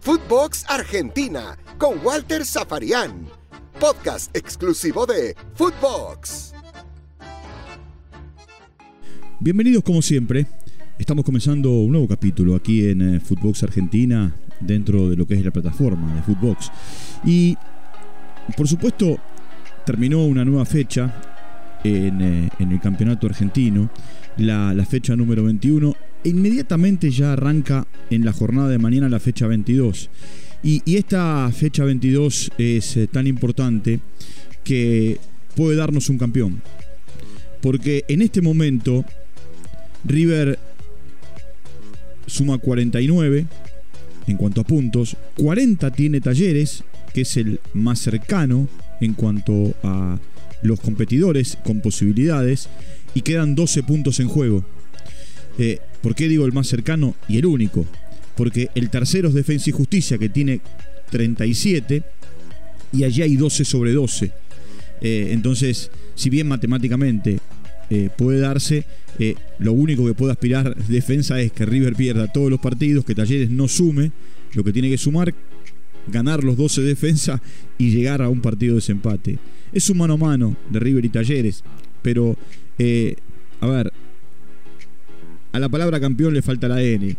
Footbox Argentina con Walter Zafarian. Podcast exclusivo de Footbox. Bienvenidos como siempre. Estamos comenzando un nuevo capítulo aquí en eh, Footbox Argentina dentro de lo que es la plataforma de Footbox. Y por supuesto terminó una nueva fecha en, eh, el campeonato argentino, la, fecha número 21 e inmediatamente ya arranca en la jornada de mañana la fecha 22. Y, esta fecha 22 es eh, tan importante que puede darnos un campeón. Porque en este momento River suma 49 en cuanto a puntos, 40 tiene Talleres, que es el más cercano en cuanto a los competidores con posibilidades, y quedan 12 puntos en juego. Eh, ¿Por qué digo el más cercano y el único? Porque el tercero es Defensa y Justicia, que tiene 37, y allí hay 12 sobre 12. Eh, entonces, si bien matemáticamente eh, puede darse, eh, lo único que puede aspirar defensa es que River pierda todos los partidos, que Talleres no sume, lo que tiene que sumar, ganar los 12 de defensa y llegar a un partido de desempate. Es un mano a mano de River y Talleres, pero, a ver, a la palabra campeón le falta la N.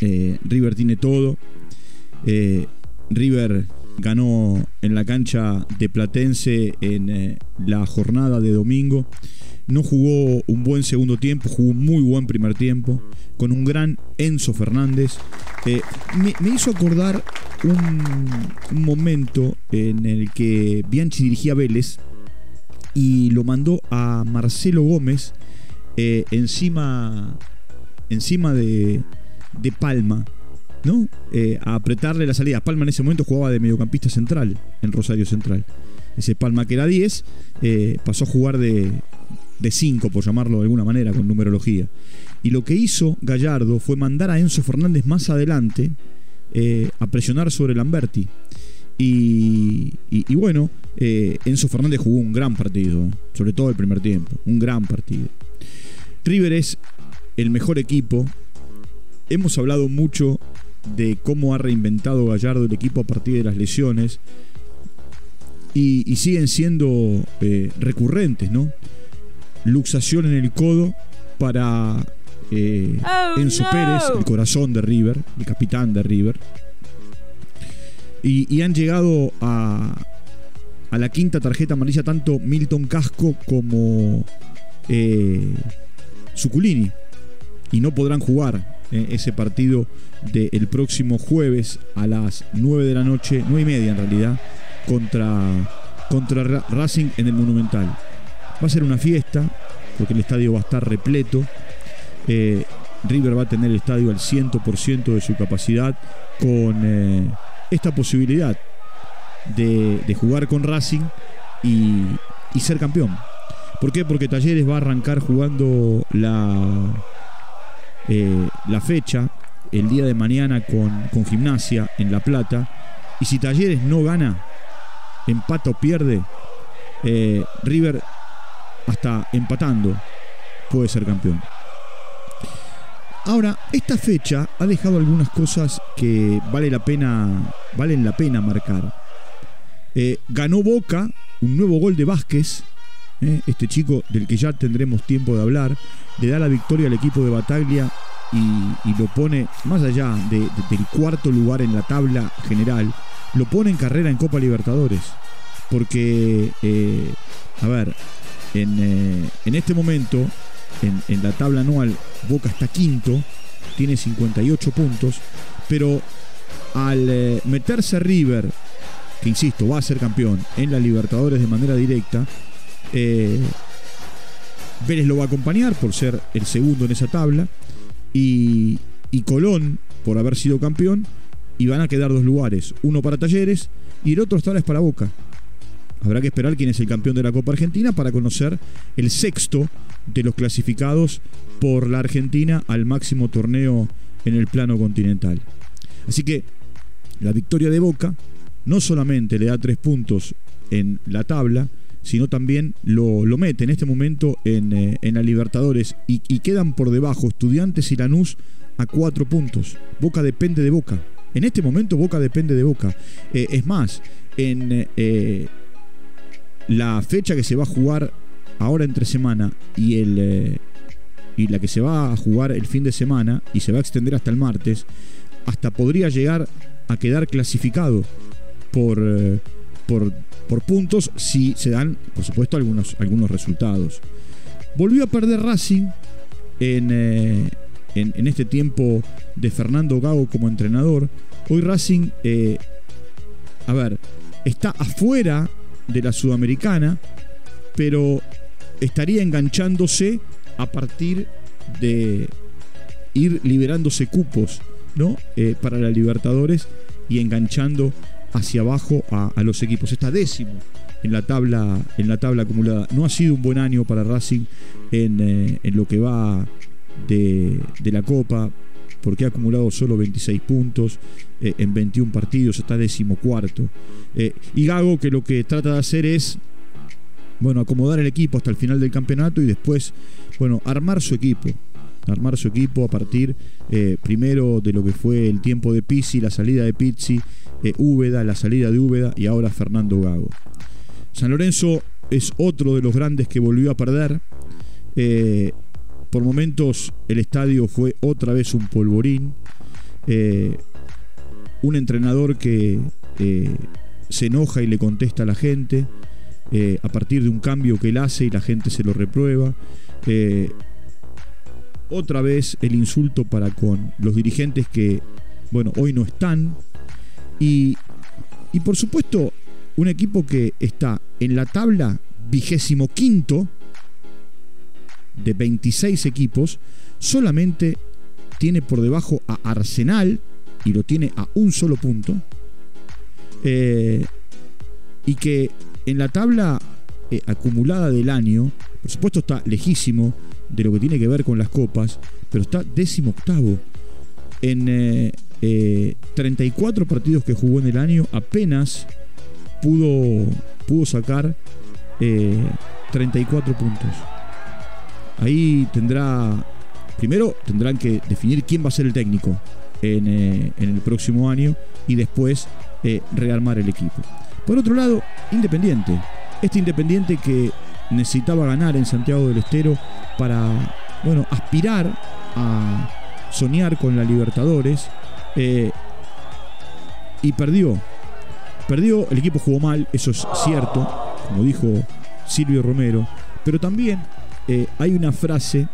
Eh, River tiene todo. Eh, River ganó en la cancha de Platense en eh, la jornada de domingo. No jugó un buen segundo tiempo, jugó un muy buen primer tiempo, con un gran Enzo Fernández. Me, hizo acordar un, un momento en el que Bianchi dirigía Vélez y lo mandó a Marcelo Gómez eh, encima, encima de, de Palma, ¿no? Eh, a apretarle la salida. Palma en ese momento jugaba de mediocampista central en Rosario Central. Ese Palma que era 10 eh, pasó a jugar de, de 5, por llamarlo de alguna manera, con numerología. Y lo que hizo Gallardo fue mandar a Enzo Fernández más adelante a presionar sobre Lamberti. Y, y- bueno, Enzo Fernández jugó un gran partido, sobre todo el primer tiempo, un gran partido. River es el mejor equipo. Hemos hablado mucho de cómo ha reinventado Gallardo el equipo a partir de las lesiones. Y, y siguen siendo eh, recurrentes, ¿no? Luxación en el codo para eh, Oh, Enzo no. Pérez, el corazón de River, el capitán de River. Y, y han llegado a, a la quinta tarjeta amarilla tanto Milton Casco como eh, Zuculini. Y no podrán jugar eh, ese partido del próximo jueves a las 9 de la noche, 9 y media en realidad, contra, contra Ra- Racing en el Monumental. Va a ser una fiesta, porque el estadio va a estar repleto. Eh, River va a tener el estadio al 100% de su capacidad con eh, esta posibilidad de, de jugar con Racing y, y ser campeón. ¿Por qué? Porque Talleres va a arrancar jugando la, eh, la fecha el día de mañana con, con Gimnasia en La Plata. Y si Talleres no gana, empata o pierde, eh, River hasta empatando puede ser campeón. Ahora, esta fecha ha dejado algunas cosas que vale la pena, valen la pena marcar. Eh, ganó Boca, un nuevo gol de Vázquez, eh, este chico del que ya tendremos tiempo de hablar, le da la victoria al equipo de Bataglia y, lo pone, más allá de- de- del cuarto lugar en la tabla general, lo pone en carrera en Copa Libertadores. Porque, eh, a ver, en, eh, en este momento, en, en la tabla anual, Boca está quinto, tiene 58 puntos, pero al eh, meterse River, que insisto, va a ser campeón en la Libertadores de manera directa, eh, Vélez lo va a acompañar por ser el segundo en esa tabla y, y Colón por haber sido campeón y van a quedar dos lugares, uno para Talleres y el otro esta es para Boca. Habrá que esperar quién es el campeón de la Copa Argentina para conocer el sexto de los clasificados por la Argentina al máximo torneo en el plano continental. Así que la victoria de Boca no solamente le da tres puntos en la tabla, sino también lo, lo mete en este momento en, eh, en la Libertadores y, quedan por debajo Estudiantes y Lanús a cuatro puntos. Boca depende de Boca. En este momento Boca depende de Boca. Eh, es más, en eh, la fecha que se va a jugar ahora entre semana y, el, y la que se va a jugar el fin de semana y se va a extender hasta el martes, hasta podría llegar a quedar clasificado por, por, por puntos si se dan, por supuesto, algunos, algunos resultados. Volvió a perder Racing en, en, este tiempo de Fernando Gago como entrenador. Hoy Racing, eh, a ver, está afuera de la Sudamericana, pero estaría enganchándose a partir de ir liberándose cupos ¿no? Eh, para la Libertadores y enganchando hacia abajo a, los equipos. Está décimo en la tabla, en la tabla acumulada. No ha sido un buen año para Racing en, eh, en lo que va de, la Copa, porque ha acumulado solo 26 puntos eh, en 21 partidos, está decimocuarto. Eh, y Gago que lo que trata de hacer es, bueno, acomodar el equipo hasta el final del campeonato y después, bueno, armar su equipo. Armar su equipo a partir eh, primero de lo que fue el tiempo de Pizzi, la salida de Pizzi, Úbeda, la salida de Úbeda y ahora Fernando Gago. San Lorenzo es otro de los grandes que volvió a perder. Por momentos el estadio fue otra vez un polvorín. Eh, un entrenador que eh, se enoja y le contesta a la gente eh, a partir de un cambio que él hace y la gente se lo reprueba. Otra vez el insulto para con los dirigentes que, bueno, hoy no están. Y, y por supuesto, un equipo que está en la tabla vigésimo quinto de 26 equipos, solamente tiene por debajo a Arsenal y lo tiene a un solo punto. Eh, y que en la tabla eh, acumulada del año, por supuesto está lejísimo de lo que tiene que ver con las copas, pero está décimo octavo. En 34 eh, partidos que jugó en el año, apenas pudo, pudo sacar 34 puntos. Ahí tendrá, primero tendrán que definir quién va a ser el técnico en, eh, el próximo año y después eh, rearmar el equipo. Por otro lado, Independiente. Este Independiente que necesitaba ganar en Santiago del Estero para, bueno, aspirar a soñar con la Libertadores. Eh, y perdió. Perdió, el equipo jugó mal, eso es cierto, como dijo Silvio Romero, pero también eh, hay una frase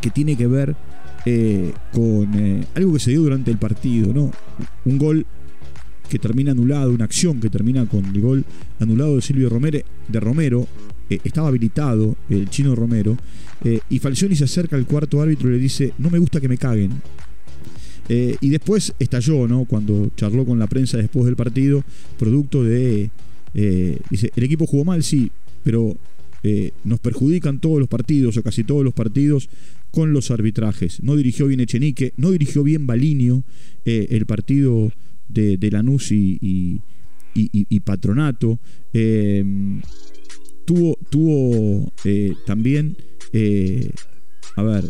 que tiene que ver eh, con algo que se dio durante el partido, ¿no? Un gol que termina anulado, una acción que termina con el gol anulado de Silvio Romero, de Romero, estaba habilitado el chino Romero, y Falcioni se acerca al cuarto árbitro y le dice, no me gusta que me caguen. y después estalló, ¿no? Cuando charló con la prensa después del partido, producto de... dice, el equipo jugó mal, sí, pero eh, nos perjudican todos los partidos o casi todos los partidos con los arbitrajes. No dirigió bien Echenique, no dirigió bien Balinio eh, el partido de, Lanús y, Patronato. Tuvo tuvo eh, también, a ver,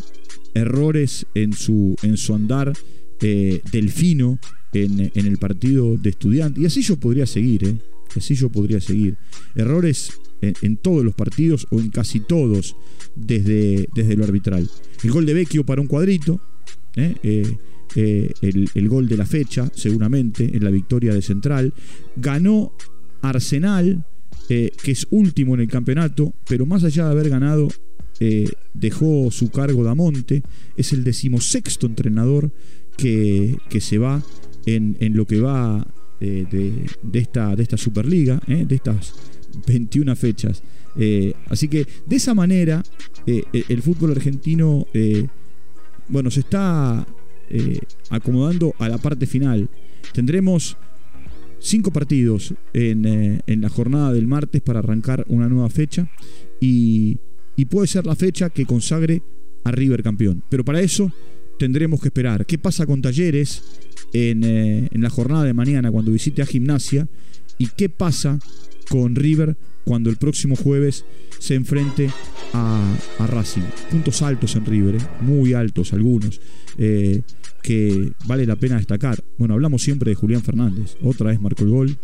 errores en su, en su andar delfino en, en, el partido de estudiante. Y así yo podría seguir, Así yo podría seguir. Errores en, todos los partidos o en casi todos desde, desde lo arbitral. El gol de Vecchio para un cuadrito, ¿eh? Eh, eh, el, gol de la fecha, seguramente, en la victoria de Central. Ganó Arsenal, que es último en el campeonato, pero más allá de haber ganado, dejó su cargo Damonte. Es el decimosexto entrenador que, que se va en, en, lo que va de, de, esta, de esta Superliga, de estas 21 fechas. Eh, así que de esa manera eh, el fútbol argentino eh, bueno, se está acomodando a la parte final. Tendremos cinco partidos en, la jornada del martes para arrancar una nueva fecha y, puede ser la fecha que consagre a River campeón. Pero para eso tendremos que esperar. ¿Qué pasa con Talleres en, en la jornada de mañana cuando visite a Gimnasia? ¿Y qué pasa con River cuando el próximo jueves se enfrente a, Racing. Puntos altos en River, ¿eh? muy altos algunos, eh, que vale la pena destacar. Bueno, hablamos siempre de Julián Fernández, otra vez marcó el gol.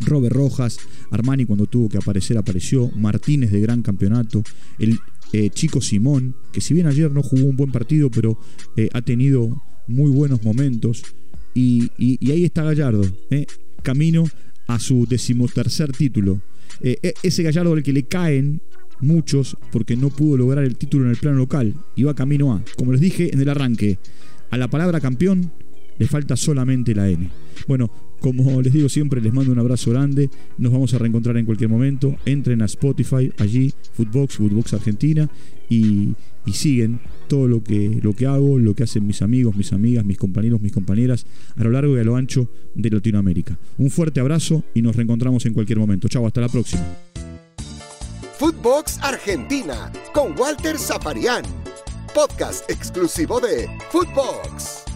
Robert Rojas, Armani cuando tuvo que aparecer apareció, Martínez de gran campeonato, el eh, Chico Simón, que si bien ayer no jugó un buen partido, pero ha tenido muy buenos momentos. Y, ahí está Gallardo, camino a su decimotercer título. E, ese Gallardo al que le caen muchos porque no pudo lograr el título en el plano local. Iba camino a, como les dije en el arranque, a la palabra campeón le falta solamente la N. Bueno, como les digo siempre, les mando un abrazo grande. Nos vamos a reencontrar en cualquier momento. Entren a Spotify, allí, Footbox, Footbox Argentina, y, y, siguen todo lo que, lo que hago, lo que hacen mis amigos, mis amigas, mis compañeros, mis compañeras, a lo largo y a lo ancho de Latinoamérica. Un fuerte abrazo y nos reencontramos en cualquier momento. Chao, hasta la próxima. Footbox Argentina con Walter Zaparián, podcast exclusivo de Footbox.